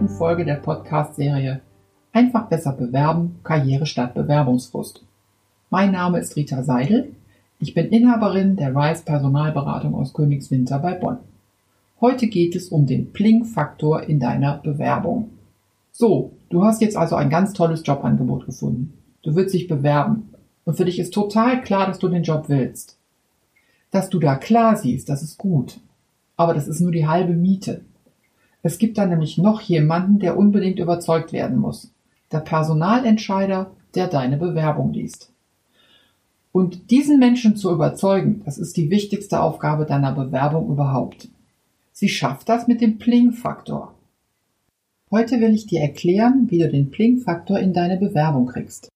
zweiten Folge der Podcast-Serie Einfach besser bewerben, Karriere statt Bewerbungsfrust. Mein Name ist Rita Seidel. Ich bin Inhaberin der Rise Personalberatung aus Königswinter bei Bonn. Heute geht es um den Pling-Faktor in deiner Bewerbung. So, du hast jetzt also ein ganz tolles Jobangebot gefunden. Du willst dich bewerben. Und für dich ist total klar, dass du den Job willst. Dass du da klar siehst, das ist gut. Aber das ist nur die halbe Miete. Es gibt da nämlich noch jemanden, der unbedingt überzeugt werden muss. Der Personalentscheider, der deine Bewerbung liest. Und diesen Menschen zu überzeugen, das ist die wichtigste Aufgabe deiner Bewerbung überhaupt. Sie schafft das mit dem Pling-Faktor. Heute will ich dir erklären, wie du den Pling-Faktor in deine Bewerbung kriegst.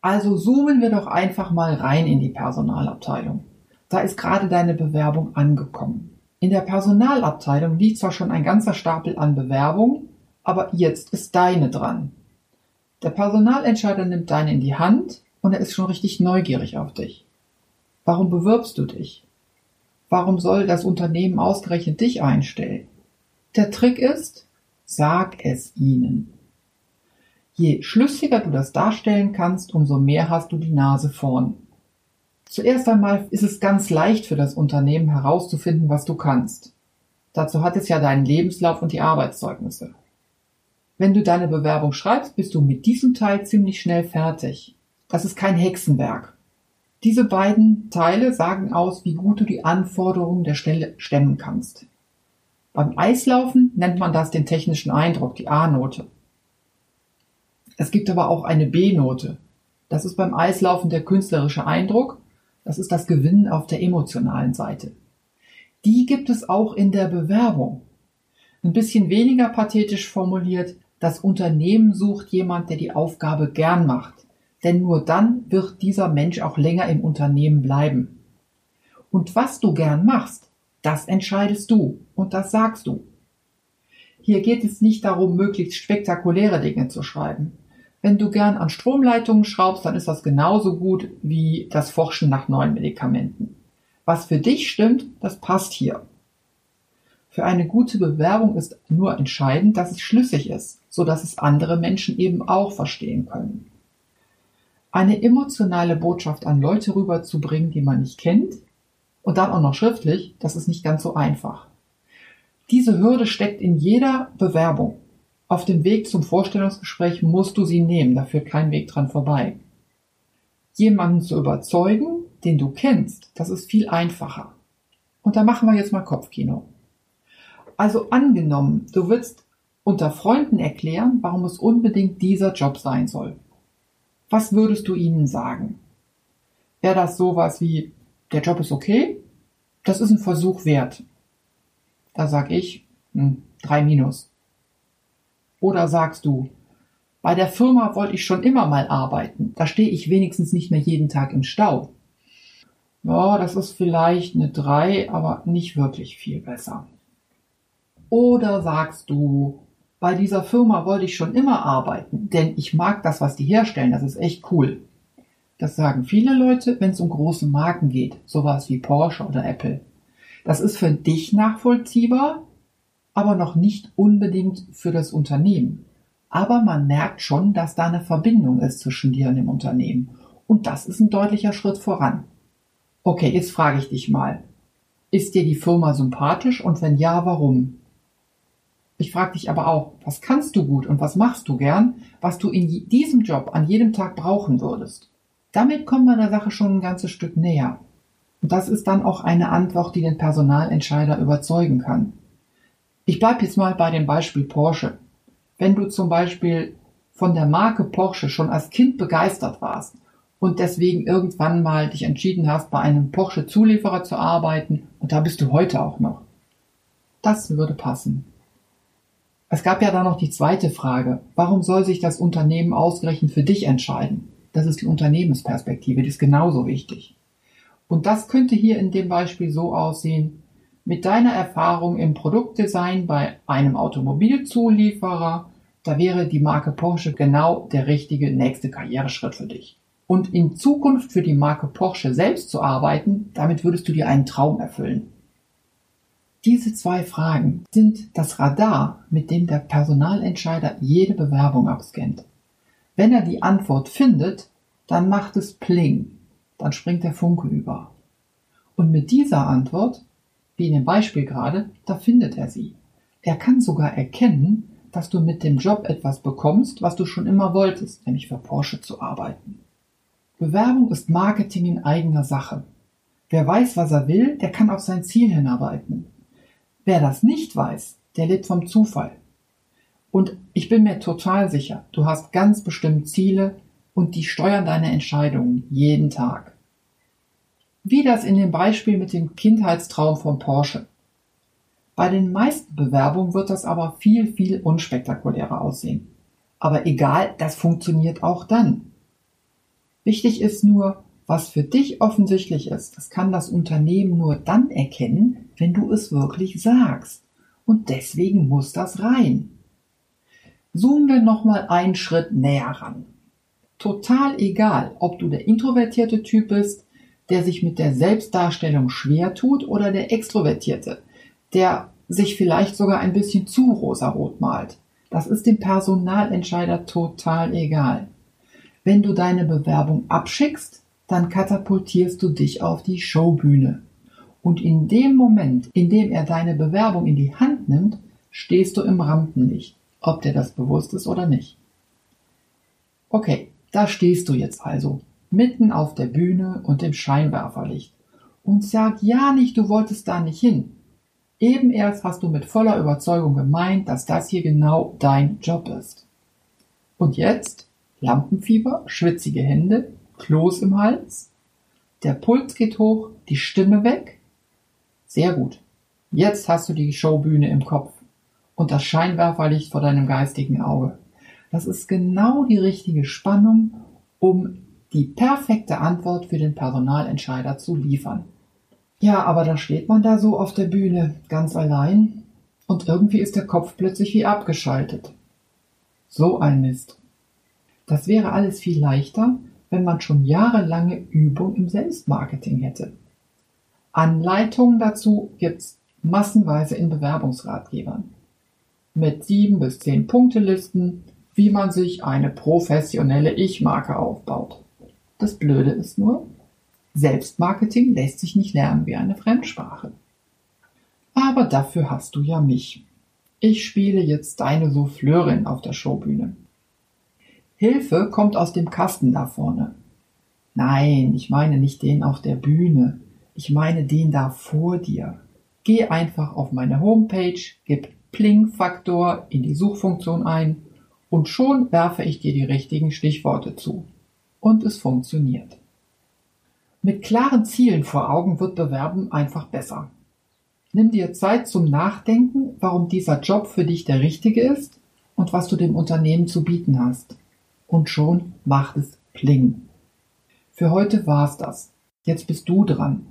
Also zoomen wir doch einfach mal rein in die Personalabteilung. Da ist gerade deine Bewerbung angekommen. In der Personalabteilung liegt zwar schon ein ganzer Stapel an Bewerbungen, aber jetzt ist deine dran. Der Personalentscheider nimmt deine in die Hand und er ist schon richtig neugierig auf dich. Warum bewirbst du dich? Warum soll das Unternehmen ausgerechnet dich einstellen? Der Trick ist, sag es ihnen. Je schlüssiger du das darstellen kannst, umso mehr hast du die Nase vorn. Zuerst einmal ist es ganz leicht für das Unternehmen herauszufinden, was du kannst. Dazu hat es ja deinen Lebenslauf und die Arbeitszeugnisse. Wenn du deine Bewerbung schreibst, bist du mit diesem Teil ziemlich schnell fertig. Das ist kein Hexenwerk. Diese beiden Teile sagen aus, wie gut du die Anforderungen der Stelle stemmen kannst. Beim Eislaufen nennt man das den technischen Eindruck, die A-Note. Es gibt aber auch eine B-Note. Das ist beim Eislaufen der künstlerische Eindruck das ist das Gewinnen auf der emotionalen Seite. Die gibt es auch in der Bewerbung. Ein bisschen weniger pathetisch formuliert, das Unternehmen sucht jemand, der die Aufgabe gern macht. Denn nur dann wird dieser Mensch auch länger im Unternehmen bleiben. Und was du gern machst, das entscheidest du und das sagst du. Hier geht es nicht darum, möglichst spektakuläre Dinge zu schreiben. Wenn du gern an Stromleitungen schraubst, dann ist das genauso gut wie das Forschen nach neuen Medikamenten. Was für dich stimmt, das passt hier. Für eine gute Bewerbung ist nur entscheidend, dass es schlüssig ist, so dass es andere Menschen eben auch verstehen können. Eine emotionale Botschaft an Leute rüberzubringen, die man nicht kennt, und dann auch noch schriftlich, das ist nicht ganz so einfach. Diese Hürde steckt in jeder Bewerbung. Auf dem Weg zum Vorstellungsgespräch musst du sie nehmen, da führt kein Weg dran vorbei. Jemanden zu überzeugen, den du kennst, das ist viel einfacher. Und da machen wir jetzt mal Kopfkino. Also angenommen, du willst unter Freunden erklären, warum es unbedingt dieser Job sein soll. Was würdest du ihnen sagen? Wäre das sowas wie, der Job ist okay? Das ist ein Versuch wert. Da sag ich, hm, drei Minus. Oder sagst du, bei der Firma wollte ich schon immer mal arbeiten, da stehe ich wenigstens nicht mehr jeden Tag im Stau. Ja, das ist vielleicht eine 3, aber nicht wirklich viel besser. Oder sagst du, bei dieser Firma wollte ich schon immer arbeiten, denn ich mag das, was die herstellen, das ist echt cool. Das sagen viele Leute, wenn es um große Marken geht, sowas wie Porsche oder Apple. Das ist für dich nachvollziehbar, aber noch nicht unbedingt für das Unternehmen. Aber man merkt schon, dass da eine Verbindung ist zwischen dir und dem Unternehmen. Und das ist ein deutlicher Schritt voran. Okay, jetzt frage ich dich mal. Ist dir die Firma sympathisch und wenn ja, warum? Ich frage dich aber auch, was kannst du gut und was machst du gern, was du in diesem Job an jedem Tag brauchen würdest? Damit kommt man der Sache schon ein ganzes Stück näher. Und das ist dann auch eine Antwort, die den Personalentscheider überzeugen kann. Ich bleibe jetzt mal bei dem Beispiel Porsche. Wenn du zum Beispiel von der Marke Porsche schon als Kind begeistert warst und deswegen irgendwann mal dich entschieden hast, bei einem Porsche-Zulieferer zu arbeiten und da bist du heute auch noch. Das würde passen. Es gab ja dann noch die zweite Frage. Warum soll sich das Unternehmen ausgerechnet für dich entscheiden? Das ist die Unternehmensperspektive, die ist genauso wichtig. Und das könnte hier in dem Beispiel so aussehen, mit deiner Erfahrung im Produktdesign bei einem Automobilzulieferer, da wäre die Marke Porsche genau der richtige nächste Karriereschritt für dich. Und in Zukunft für die Marke Porsche selbst zu arbeiten, damit würdest du dir einen Traum erfüllen. Diese zwei Fragen sind das Radar, mit dem der Personalentscheider jede Bewerbung abscannt. Wenn er die Antwort findet, dann macht es Pling, dann springt der Funke über. Und mit dieser Antwort, wie in dem Beispiel gerade, da findet er sie. Er kann sogar erkennen, dass du mit dem Job etwas bekommst, was du schon immer wolltest, nämlich für Porsche zu arbeiten. Bewerbung ist Marketing in eigener Sache. Wer weiß, was er will, der kann auf sein Ziel hinarbeiten. Wer das nicht weiß, der lebt vom Zufall. Und ich bin mir total sicher, du hast ganz bestimmt Ziele und die steuern deine Entscheidungen jeden Tag. Wie das in dem Beispiel mit dem Kindheitstraum von Porsche. Bei den meisten Bewerbungen wird das aber viel, viel unspektakulärer aussehen. Aber egal, das funktioniert auch dann. Wichtig ist nur, was für dich offensichtlich ist, das kann das Unternehmen nur dann erkennen, wenn du es wirklich sagst. Und deswegen muss das rein. Zoomen wir nochmal einen Schritt näher ran. Total egal, ob du der introvertierte Typ bist, der sich mit der Selbstdarstellung schwer tut, oder der extrovertierte, der sich vielleicht sogar ein bisschen zu rosarot malt. Das ist dem Personalentscheider total egal. Wenn du deine Bewerbung abschickst, dann katapultierst du dich auf die Showbühne. Und in dem Moment, in dem er deine Bewerbung in die Hand nimmt, stehst du im Rampenlicht, ob dir das bewusst ist oder nicht. Okay, da stehst du jetzt also, mitten auf der Bühne und im Scheinwerferlicht. Und sag ja nicht, du wolltest da nicht hin. Eben erst hast du mit voller Überzeugung gemeint, dass das hier genau dein Job ist. Und jetzt? Lampenfieber, schwitzige Hände, Kloß im Hals, der Puls geht hoch, die Stimme weg. Sehr gut. Jetzt hast du die Showbühne im Kopf und das Scheinwerferlicht vor deinem geistigen Auge. Das ist genau die richtige Spannung, um die perfekte Antwort für den Personalentscheider zu liefern. Ja, aber da steht man da so auf der Bühne, ganz allein, und irgendwie ist der Kopf plötzlich wie abgeschaltet. So ein Mist. Das wäre alles viel leichter, wenn man schon jahrelange Übung im Selbstmarketing hätte. Anleitungen dazu gibt's massenweise in Bewerbungsratgebern. Mit sieben bis zehn Punktelisten, wie man sich eine professionelle Ich-Marke aufbaut. Das Blöde ist nur, Selbstmarketing lässt sich nicht lernen wie eine Fremdsprache. Aber dafür hast du ja mich. Ich spiele jetzt deine Souffleurin auf der Showbühne. Hilfe kommt aus dem Kasten da vorne. Nein, ich meine nicht den auf der Bühne. Ich meine den da vor dir. Geh einfach auf meine Homepage, gib Pling-Faktor in die Suchfunktion ein und schon werfe ich dir die richtigen Stichworte zu. Und es funktioniert. Mit klaren Zielen vor Augen wird Bewerben einfach besser. Nimm dir Zeit zum Nachdenken, warum dieser Job für dich der richtige ist und was du dem Unternehmen zu bieten hast und schon macht es Pling. Für heute war's das. Jetzt bist du dran.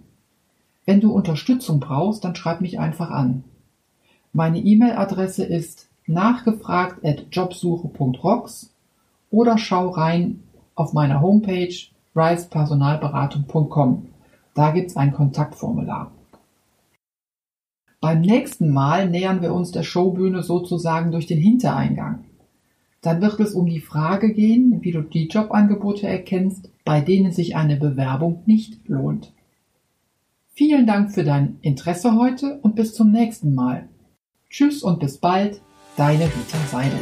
Wenn du Unterstützung brauchst, dann schreib mich einfach an. Meine E-Mail-Adresse ist nachgefragt at jobsuche.rocks oder schau rein auf meiner Homepage risepersonalberatung.com. Da gibt's ein Kontaktformular. Beim nächsten Mal nähern wir uns der Showbühne sozusagen durch den Hintereingang. Dann wird es um die Frage gehen, wie du die Jobangebote erkennst, bei denen sich eine Bewerbung nicht lohnt. Vielen Dank für dein Interesse heute und bis zum nächsten Mal. Tschüss und bis bald, deine Rita Seidel.